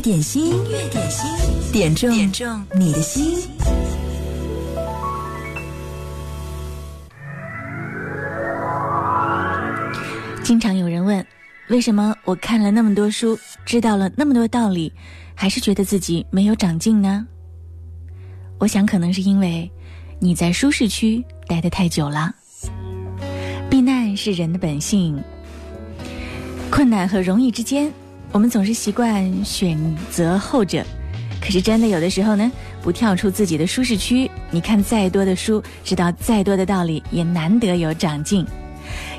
点心，音乐点心，点中点中你的心。经常有人问，为什么我看了那么多书，知道了那么多道理，还是觉得自己没有长进呢？我想，可能是因为你在舒适区待得太久了。避难是人的本性，困难和容易之间。我们总是习惯选择后者，可是真的有的时候呢，不跳出自己的舒适区，你看再多的书，知道再多的道理，也难得有长进。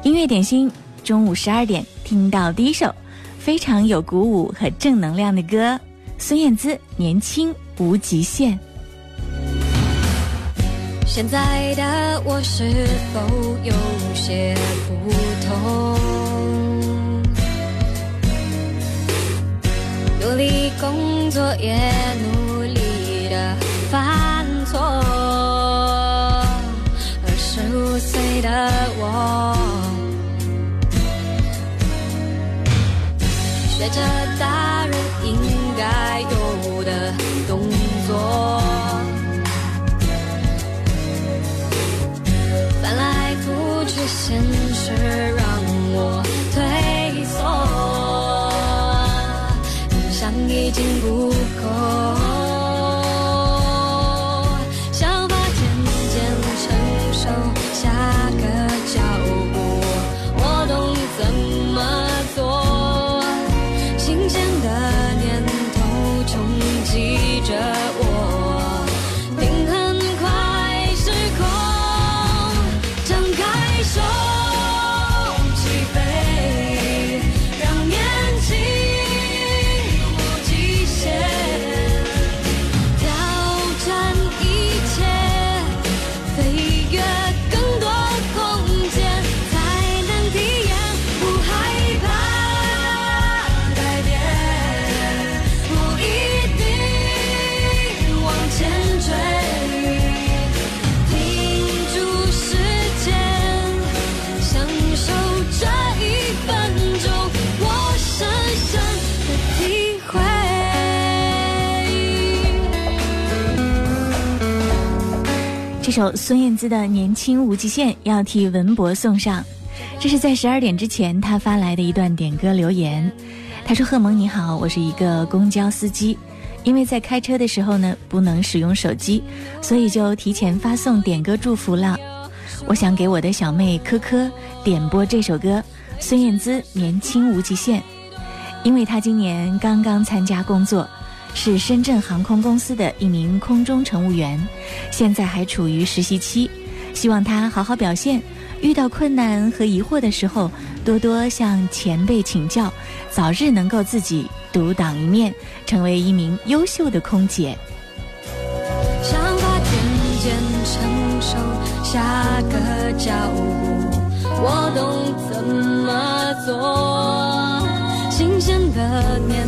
音乐点心，中午十二点听到第一首非常有鼓舞和正能量的歌，孙燕姿《年轻无极限》。现在的我是否有些不同？努力工作，也努力的犯错。二十五岁的我，学着大人应该有的动作，翻来覆去，现实已经不够。首孙燕姿的《年轻无极限》要替文博送上，这是在十二点之前他发来的一段点歌留言。他说：“贺萌你好，我是一个公交司机，因为在开车的时候呢不能使用手机，所以就提前发送点歌祝福了。我想给我的小妹科科点播这首歌《孙燕姿年轻无极限》，因为她今年刚刚参加工作。”是深圳航空公司的一名空中乘务员，现在还处于实习期，希望他好好表现。遇到困难和疑惑的时候，多多向前辈请教，早日能够自己独当一面，成为一名优秀的空姐。想法渐渐成熟，下个脚步，我懂怎么做，新鲜的念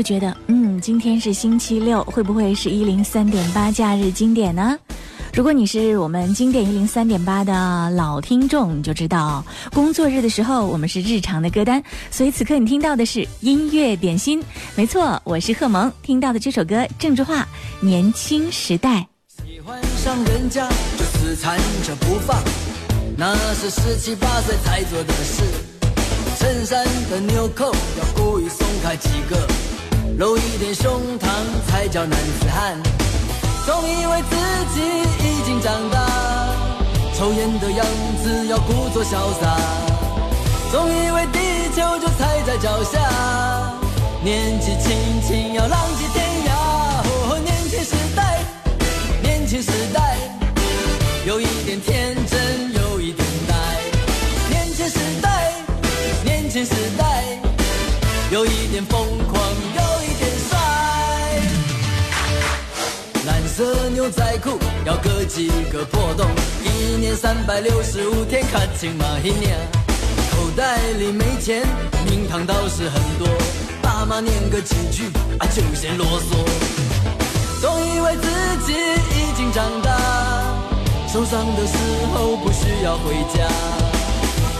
会觉得，嗯，今天是星期六，会不会是一零三点八假日经典呢？如果你是我们经典一零三点八的老听众，你就知道工作日的时候我们是日常的歌单，所以此刻你听到的是音乐点心。没错，我是贺萌，听到的这首歌郑智化《年轻时代》。喜欢上人家就死缠着不放，那是十七八岁才做的事。衬衫的纽扣要故意松开几个，露一点胸膛才叫男子汉。总以为自己已经长大，抽烟的样子要故作潇洒。总以为地球就踩在脚下，年纪轻轻要浪迹天涯。哦，年轻时代，年轻时代，有一点天色牛仔裤要割几个破洞，一年三百六十五天，卡青马一年。口袋里没钱，名堂倒是很多，爸妈念个几句啊就嫌啰嗦。总以为自己已经长大，受伤的时候不需要回家。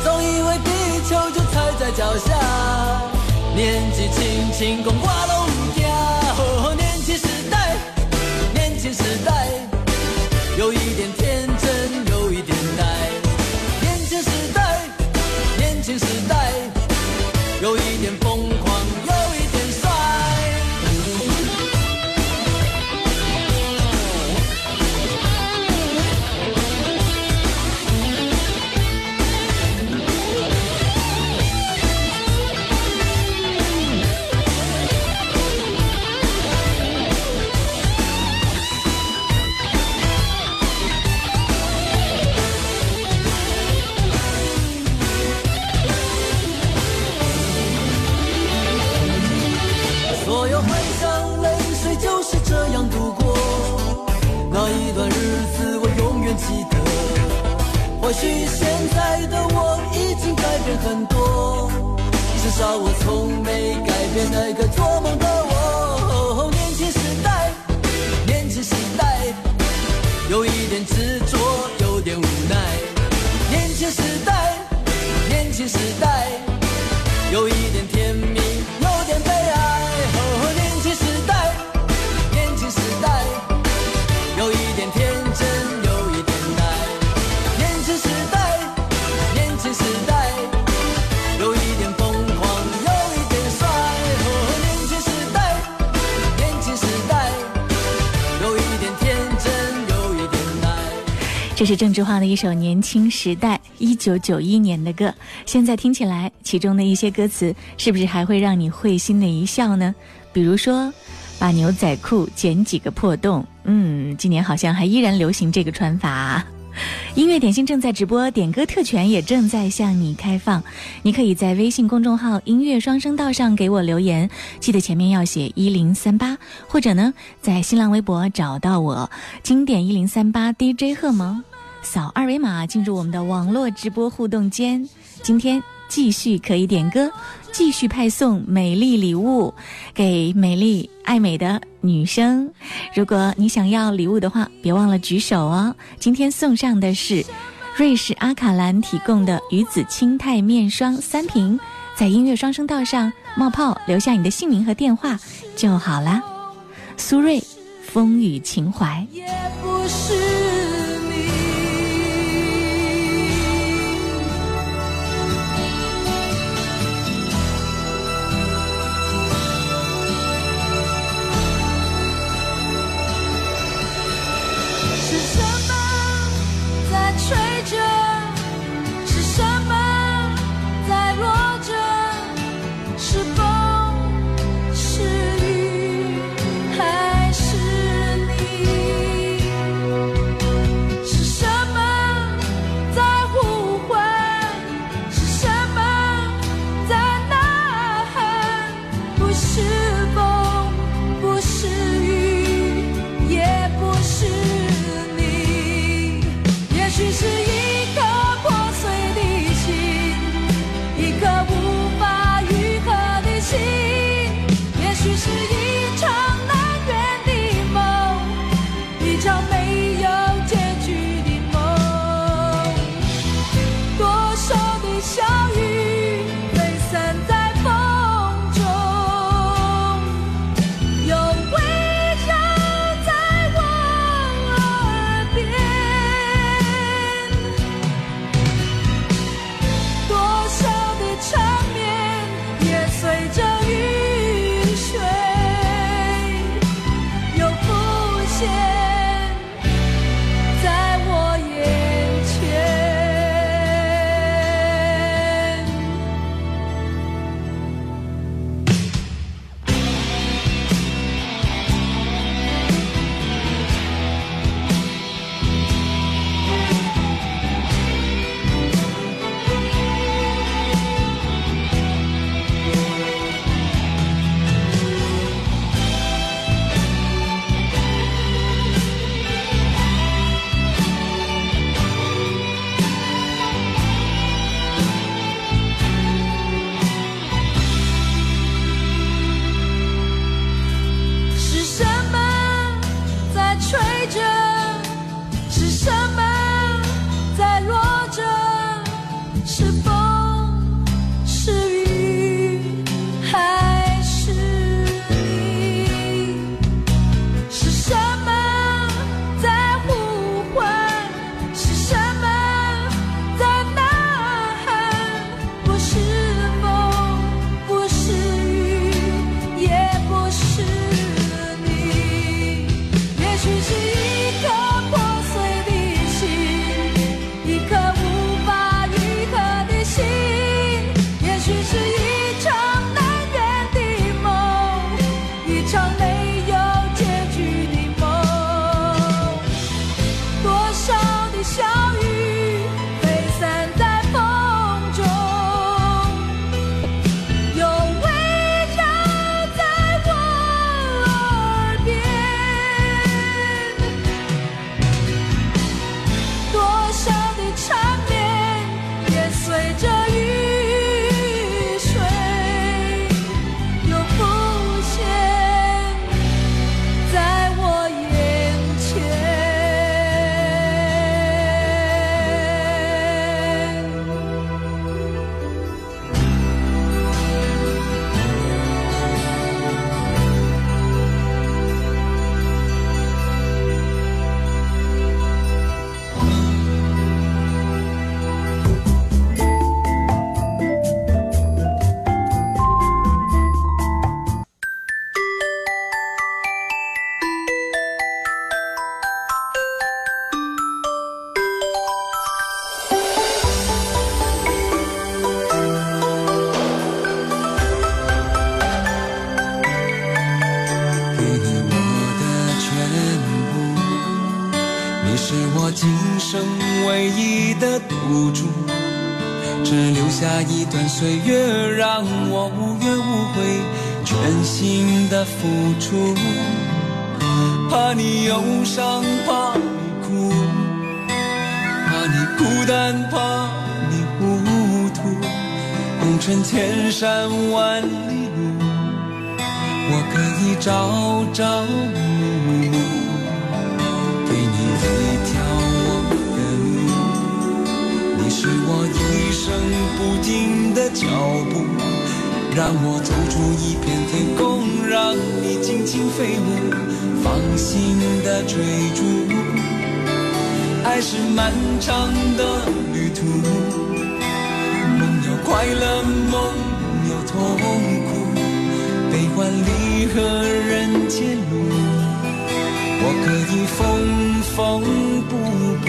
总以为地球就踩在脚下，年纪轻轻共挂龙轻时代，有一点天真，有一点呆。年轻时代，年轻时代，许现在的我已经改变很多，至少我从没改变那个做梦的我。年轻时代，年轻时代，有一点执着，有点无奈。年轻时代，年轻时代，这是郑智化的一首《年轻时代》，一九九一年的歌。现在听起来，其中的一些歌词是不是还会让你会心的一笑呢？比如说，把牛仔裤剪几个破洞。嗯，今年好像还依然流行这个穿法。音乐点心正在直播，点歌特权也正在向你开放。你可以在微信公众号“音乐双声道”上给我留言，记得前面要写一零三八，或者呢，在新浪微博找到我“经典一零三八 DJ 贺萌”。扫二维码进入我们的网络直播互动间，今天继续可以点歌，继续派送美丽礼物给美丽爱美的女生。如果你想要礼物的话，别忘了举手哦。今天送上的是瑞士阿卡兰提供的鱼子清肽面霜三瓶，在音乐双声道上冒泡，留下你的姓名和电话就好啦。苏瑞，风雨情怀。也不是。你尽情飞舞。放心的追逐，爱是漫长的旅途，梦有快乐，梦有痛苦，悲欢离合人间路，我可以缝缝补补，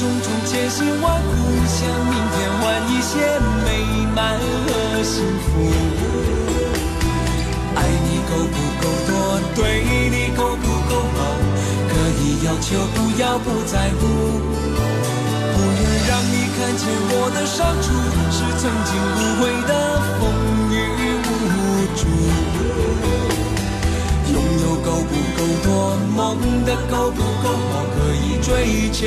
种种千辛万苦，向明天换一些美满和幸福。爱你够不够多？对你够不够好？可以要求，不要不在乎。不愿让你看见我的伤处，是曾经无悔的风够不够多？梦的够不够好？可以追求。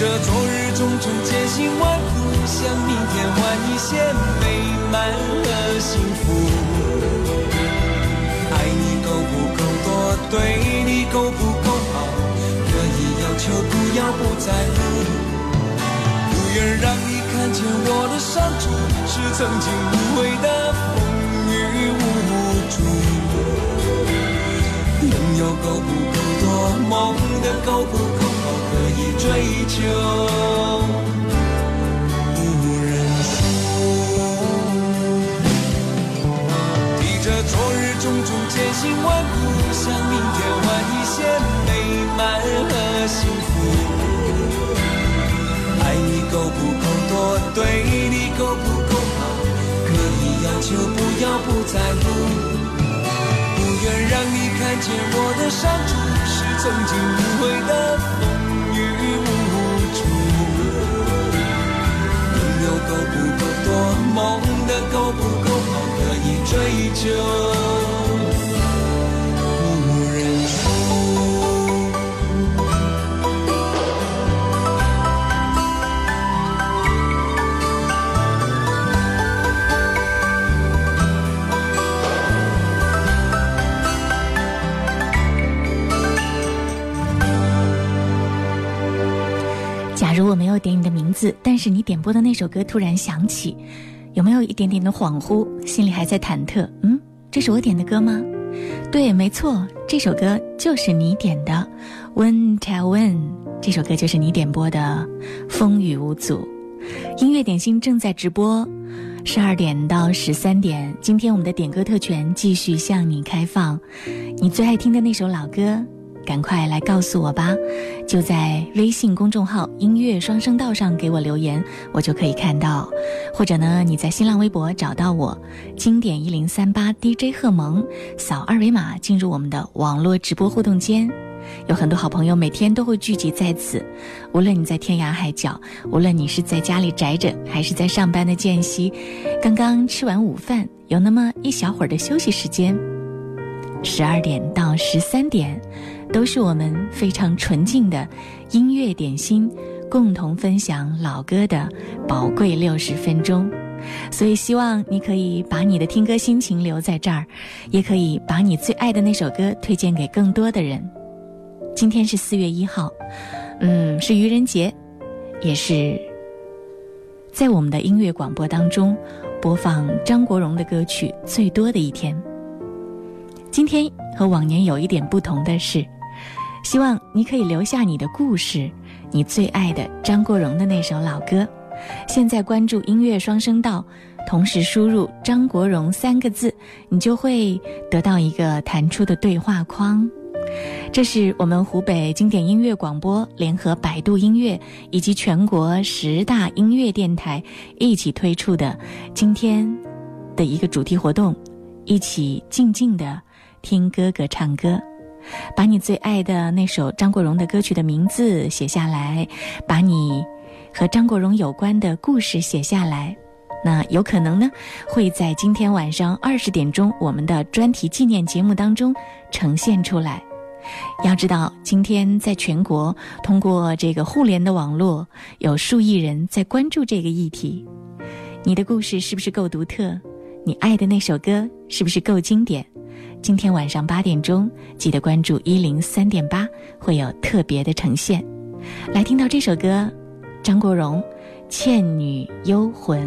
这昨日。种种千辛万苦，向明天换一些美满和幸福。爱你够不够多？对你够不够好？可以要求，不要不在乎。不愿让你看见我的伤处，是曾经无悔的风雨无阻。拥有够不够多？梦的够不够？以追求不认输，提着昨日种种千辛万苦，向明天换一些美满和幸福。爱你够不够多？对你够不够好？可以要求，不要不在乎。不愿让你看见我的伤处，曾经无悔的风雨无阻，朋友。够不够多？梦的够不够好？可以追求，没有点你的名字，但是你点播的那首歌突然响起，有没有一点点的恍惚？心里还在忐忑。嗯，这是我点的歌吗？对，没错，这首歌就是你点的。When tell when，这首歌就是你点播的。风雨无阻，音乐点心正在直播，十二点到十三点。今天我们的点歌特权继续向你开放，你最爱听的那首老歌。赶快来告诉我吧，就在微信公众号“音乐双声道”上给我留言，我就可以看到。或者呢，你在新浪微博找到我“经典一零三八 DJ 贺萌”，扫二维码进入我们的网络直播互动间。有很多好朋友每天都会聚集在此，无论你在天涯海角，无论你是在家里宅着，还是在上班的间隙，刚刚吃完午饭，有那么一小会儿的休息时间，十二点到十三点。都是我们非常纯净的音乐点心共同分享老歌的宝贵六十分钟。所以，希望你可以把你的听歌心情留在这儿，也可以把你最爱的那首歌推荐给更多的人。今天是四月一号，嗯，是愚人节，也是在我们的音乐广播当中播放张国荣的歌曲最多的一天。今天和往年有一点不同的是，希望你可以留下你的故事，你最爱的张国荣的那首老歌。现在关注音乐双声道，同时输入“张国荣”三个字，你就会得到一个弹出的对话框。这是我们湖北经典音乐广播联合百度音乐以及全国十大音乐电台一起推出的今天的一个主题活动，一起静静的听哥哥唱歌，把你最爱的那首张国荣的歌曲的名字写下来，把你。和张国荣有关的故事写下来，那有可能呢会在今天晚上二十点钟我们的专题纪念节目当中呈现出来。要知道，今天在全国通过这个互联的网络，有数亿人在关注这个议题。你的故事是不是够独特？你爱的那首歌是不是够经典？今天晚上八点钟，记得关注一零三点八，会有特别的呈现。来听到这首歌。张国荣《倩女幽魂》。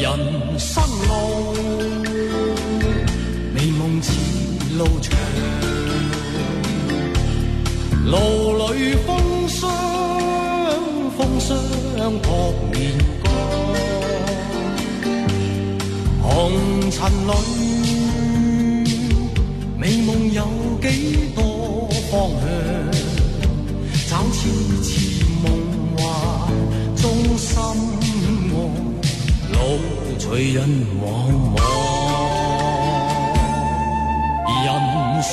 人生路，美梦似路长，路里风霜，风霜扑面干，红尘里。美梦有几多方向？找次次梦幻中心爱，路随人茫茫。人生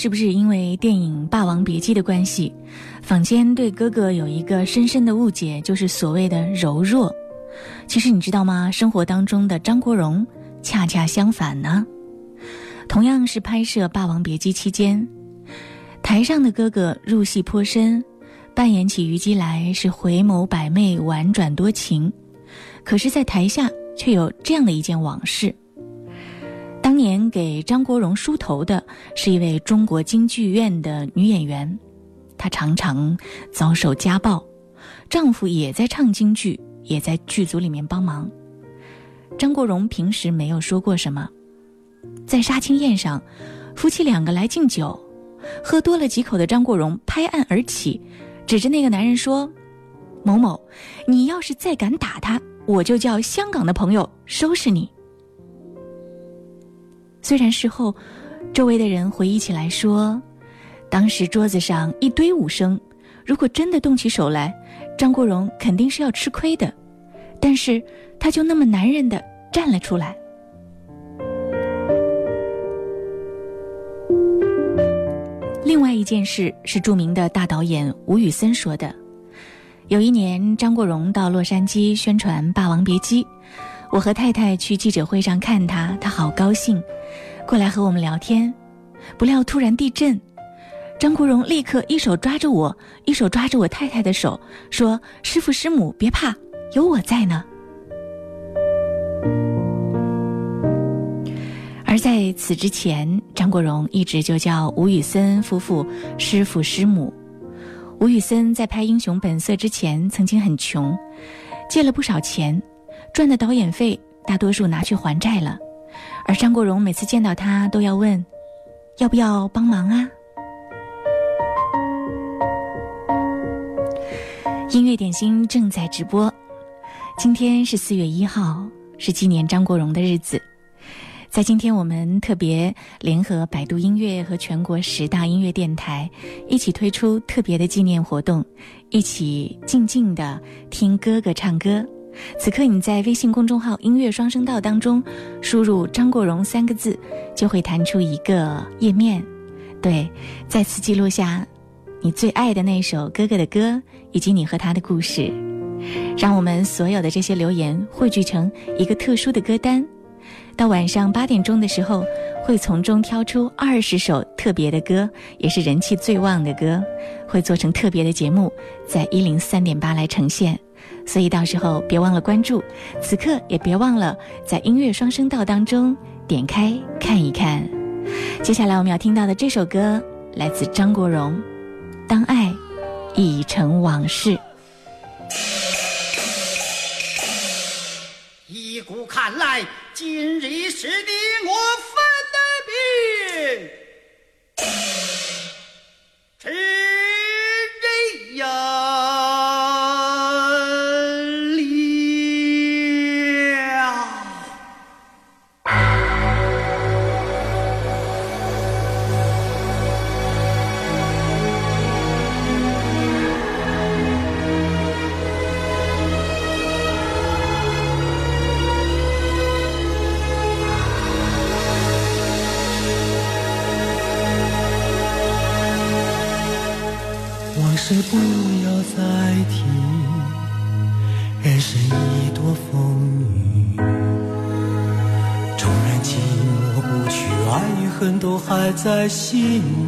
是不是因为电影《霸王别姬》的关系，坊间对哥哥有一个深深的误解，就是所谓的柔弱。其实你知道吗？生活当中的张国荣恰恰相反呢。同样是拍摄《霸王别姬》期间，台上的哥哥入戏颇深，扮演起虞姬来是回眸百媚、婉转多情。可是，在台下却有这样的一件往事。当年给张国荣梳头的是一位中国京剧院的女演员，她常常遭受家暴，丈夫也在唱京剧，也在剧组里面帮忙。张国荣平时没有说过什么，在杀青宴上，夫妻两个来敬酒，喝多了几口的张国荣拍案而起，指着那个男人说：“某某，你要是再敢打他，我就叫香港的朋友收拾你。”虽然事后，周围的人回忆起来说，当时桌子上一堆武生，如果真的动起手来，张国荣肯定是要吃亏的，但是他就那么男人的站了出来。另外一件事是著名的大导演吴宇森说的，有一年张国荣到洛杉矶宣传《霸王别姬》。我和太太去记者会上看他，他好高兴，过来和我们聊天。不料突然地震，张国荣立刻一手抓着我，一手抓着我太太的手，说：“师傅师母别怕，有我在呢。”而在此之前，张国荣一直就叫吴宇森夫妇师傅师母。吴宇森在拍《英雄本色》之前曾经很穷，借了不少钱。赚的导演费大多数拿去还债了，而张国荣每次见到他都要问：“要不要帮忙啊？”音乐点心正在直播，今天是四月一号，是纪念张国荣的日子。在今天，我们特别联合百度音乐和全国十大音乐电台，一起推出特别的纪念活动，一起静静的听哥哥唱歌。此刻你在微信公众号“音乐双声道”当中输入“张国荣”三个字，就会弹出一个页面，对，再次记录下你最爱的那首哥哥的歌，以及你和他的故事，让我们所有的这些留言汇聚成一个特殊的歌单。到晚上八点钟的时候，会从中挑出二十首特别的歌，也是人气最旺的歌，会做成特别的节目，在一零三点八来呈现。所以到时候别忘了关注，此刻也别忘了在音乐双声道当中点开看一看。接下来我们要听到的这首歌来自张国荣，《当爱已成往事》。一古看来，今日是你在心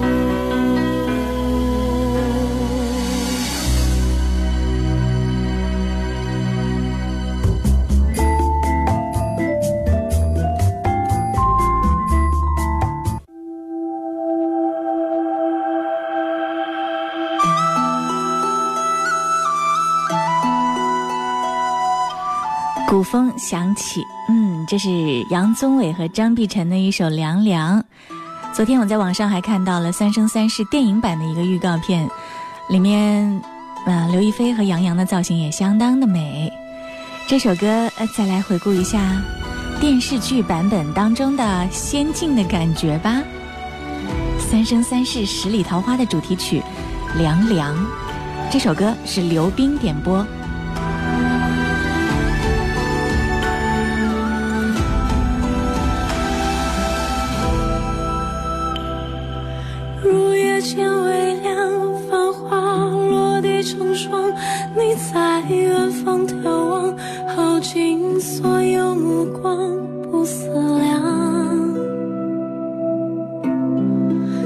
古风响起，嗯，这是杨宗纬和张碧晨的一首《凉凉》。昨天我在网上还看到了《三生三世》电影版的一个预告片，里面，呃，刘亦菲和杨洋的造型也相当的美。这首歌，再来回顾一下电视剧版本当中的仙境的感觉吧。《三生三世十里桃花》的主题曲《凉凉》，这首歌是刘冰点播。目光不思量，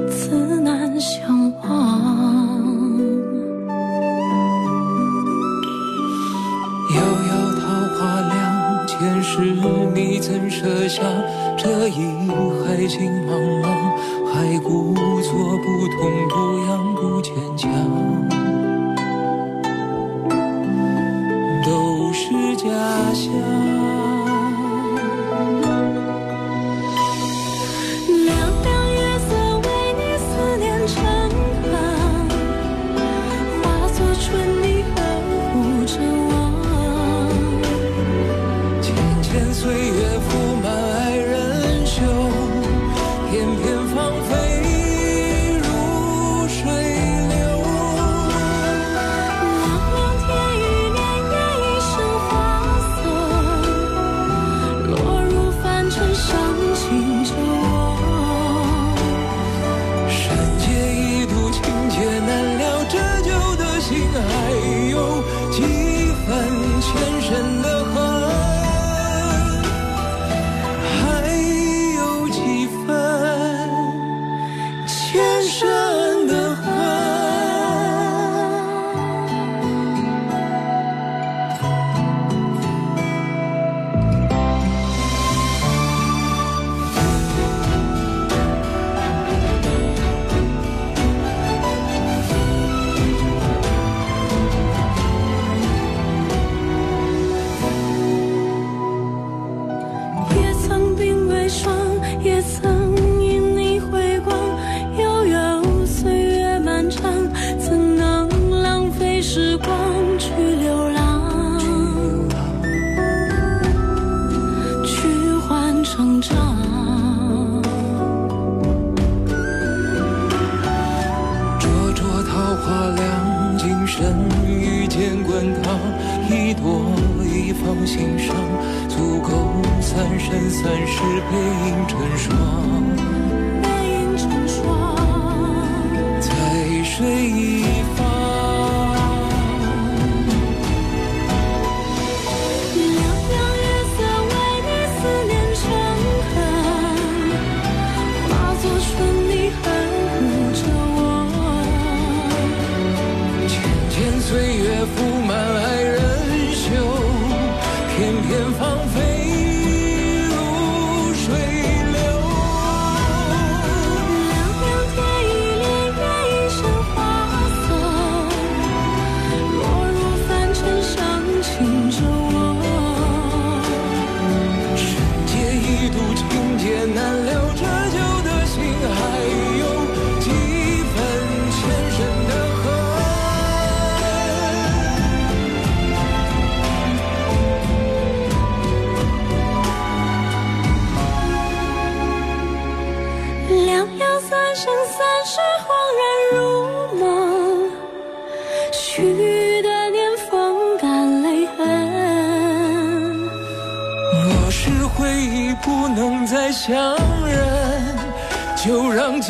自难相忘。遥遥桃花凉，前世你怎舍下这一海心茫茫，还故作不痛不痒、不牵强。遇见滚烫，一朵一放心上，足够三生三世背影成双。背影成双，在水一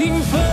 就让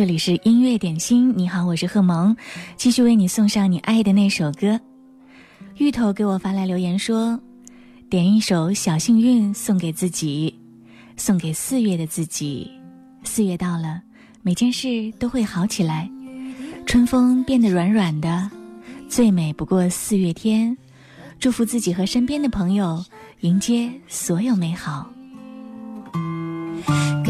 这里是音乐点心。你好，我是贺萌，继续为你送上你爱的那首歌。芋头给我发来留言说，点一首《小幸运》送给自己，送给四月的自己。四月到了，每件事都会好起来，春风变得软软的，最美不过四月天。祝福自己和身边的朋友迎接所有美好。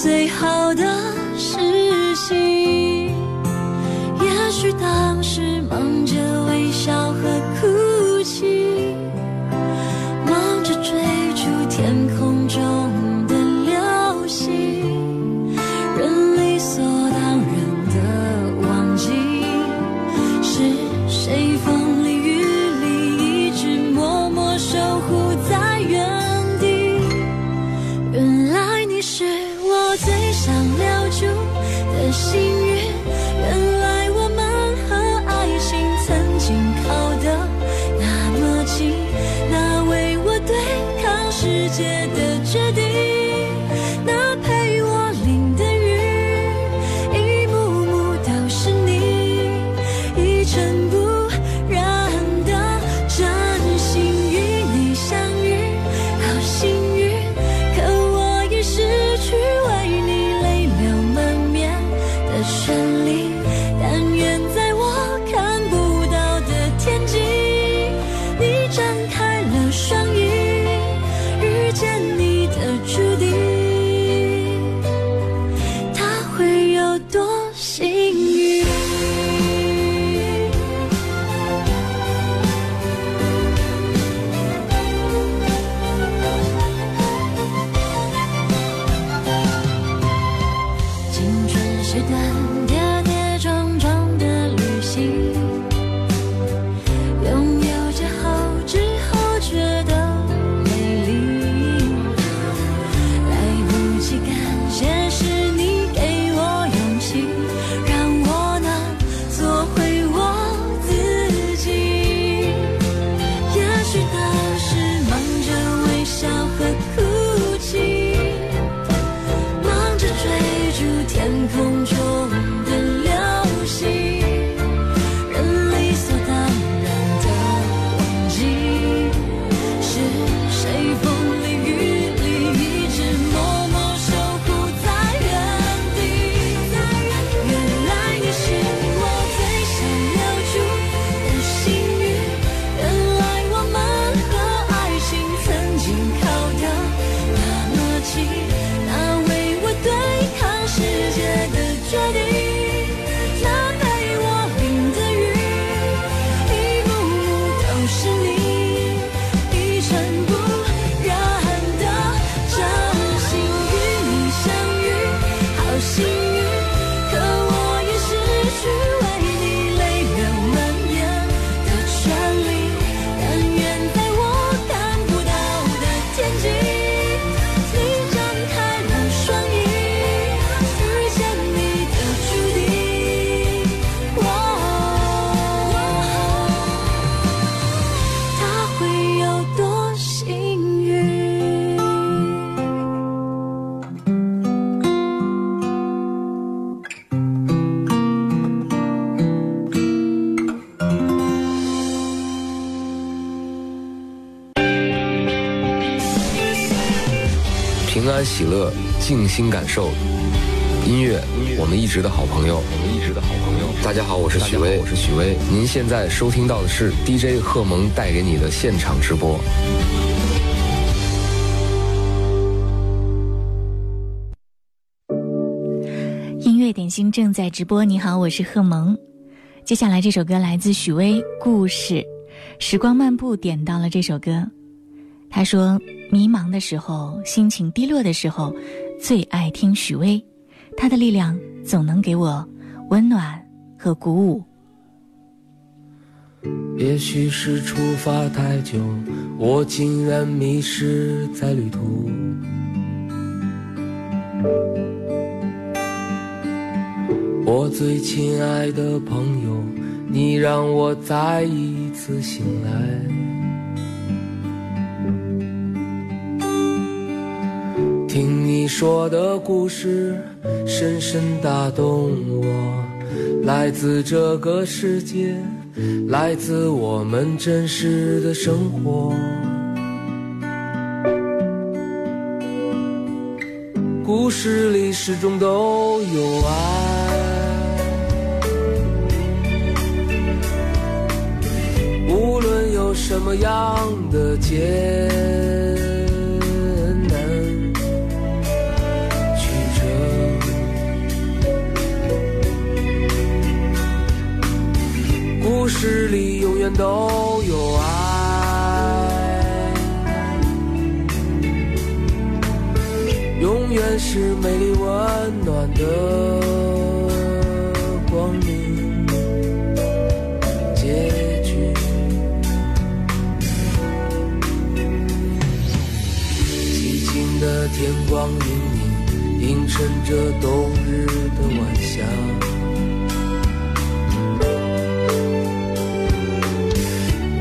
最好静心感受音乐。我们一直的好朋友，我们一直的好朋友。大家好，我是许巍，我是许巍。您现在收听到的是 DJ 贺蒙带给你的现场直播。音乐点心正在直播。你好，我是贺蒙。接下来这首歌来自许巍，《故事》。时光漫步点到了这首歌，他说：迷茫的时候，心情低落的时候，最爱听许巍，他的力量总能给我温暖和鼓舞。也许是出发太久，我竟然迷失在旅途。我最亲爱的朋友，你让我再一次醒来。听你说的故事，深深打动我。来自这个世界，来自我们真实的生活。故事里始终都有爱。无论有什么样的结诗里永远都有爱，永远是美丽温暖的光明。结局，寂静的。天光阴影，映衬着冬日的晚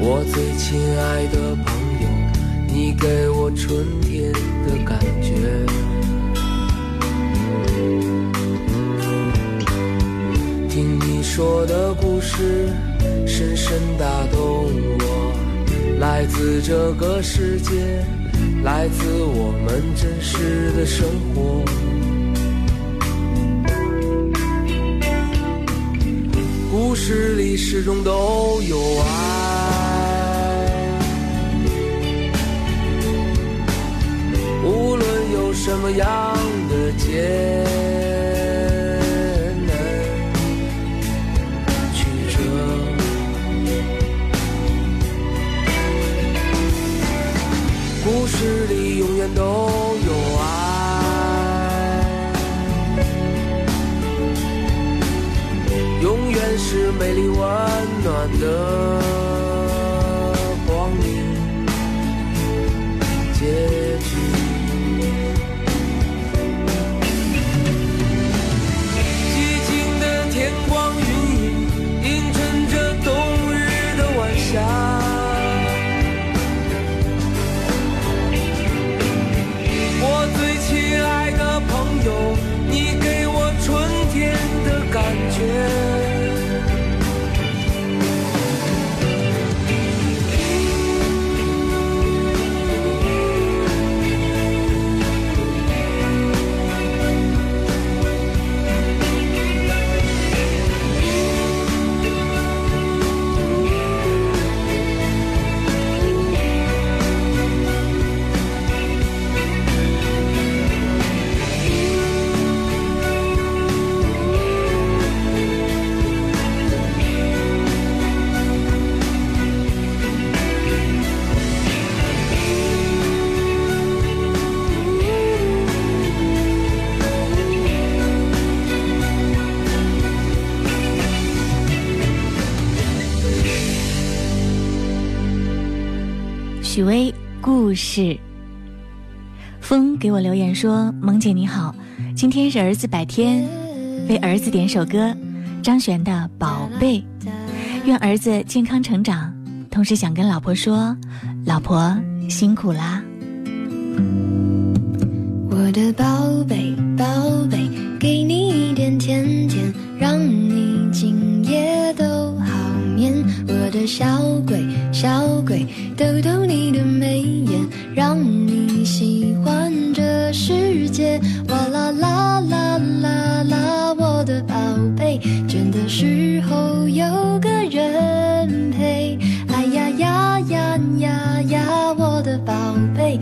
我最亲爱的朋友，你给我春天的感觉。听你说的故事，深深打动我，来自这个世界。来自我们真实的生活，故事里始终都有爱。这样的结。许巍故事，风给我留言说：“萌姐你好，今天是儿子百天，为儿子点首歌，张悬的《宝贝》，愿儿子健康成长。同时想跟老婆说，老婆辛苦啦。”我的宝贝，宝贝，给你一点甜甜，让你今。我的小鬼小鬼逗逗你的眉眼让你喜欢这世界。哇啦啦啦啦啦我的宝贝倦的时候有个人陪。哎呀呀呀呀呀我的宝贝。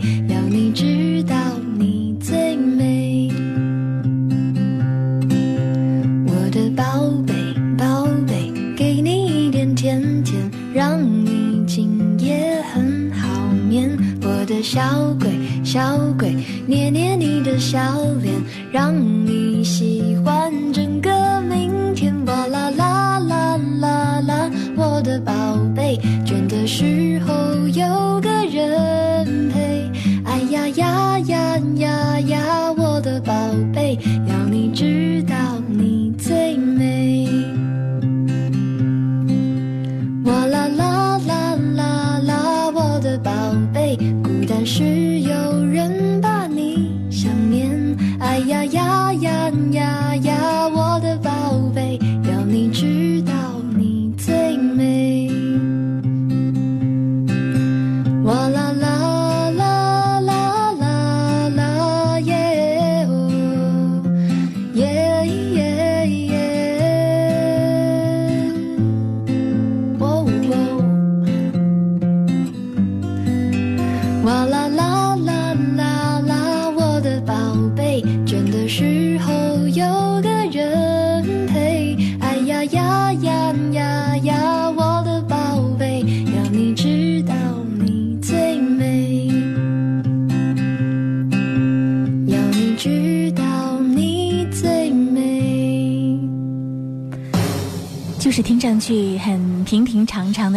小鬼小鬼，捏捏你的小脸，让你喜欢整个明天。哇啦啦啦啦啦，我的宝贝，倦的时候有。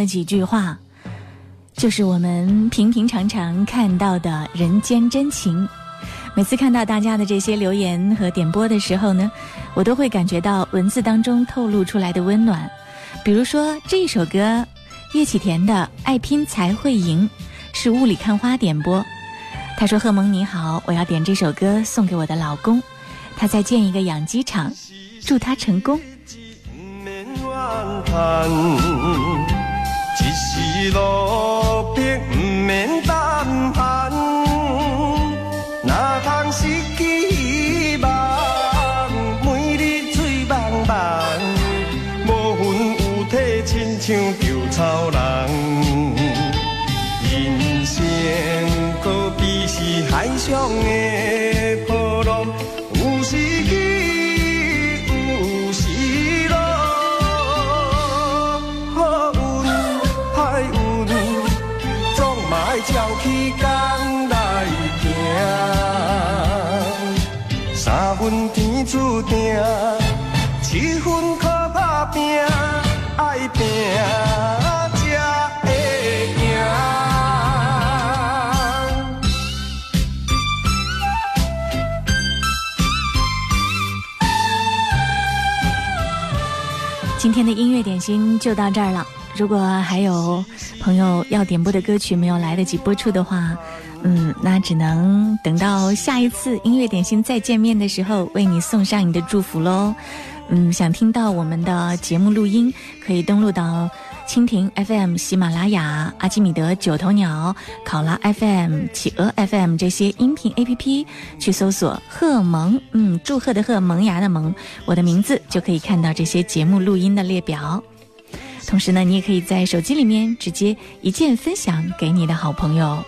几句话，就是我们平平常常看到的人间真情。每次看到大家的这些留言和点播的时候呢，我都会感觉到文字当中透露出来的温暖。比如说这首歌，叶启田的《爱拼才会赢》，是雾里看花点播。他说：“贺蒙你好，我要点这首歌送给我的老公，他在建一个养鸡场，祝他成功。”，今天的音乐点心就到这儿了。如果还有朋友要点播的歌曲没有来得及播出的话，嗯，那只能等到下一次音乐点心再见面的时候，为你送上你的祝福喽。嗯，想听到我们的节目录音，可以登录到蜻蜓 FM、喜马拉雅、阿基米德、九头鸟、考拉 FM、企鹅 FM 这些音频 APP 去搜索“贺萌”，嗯，祝贺的贺，萌芽的萌，我的名字就可以看到这些节目录音的列表。同时呢，你也可以在手机里面直接一键分享给你的好朋友。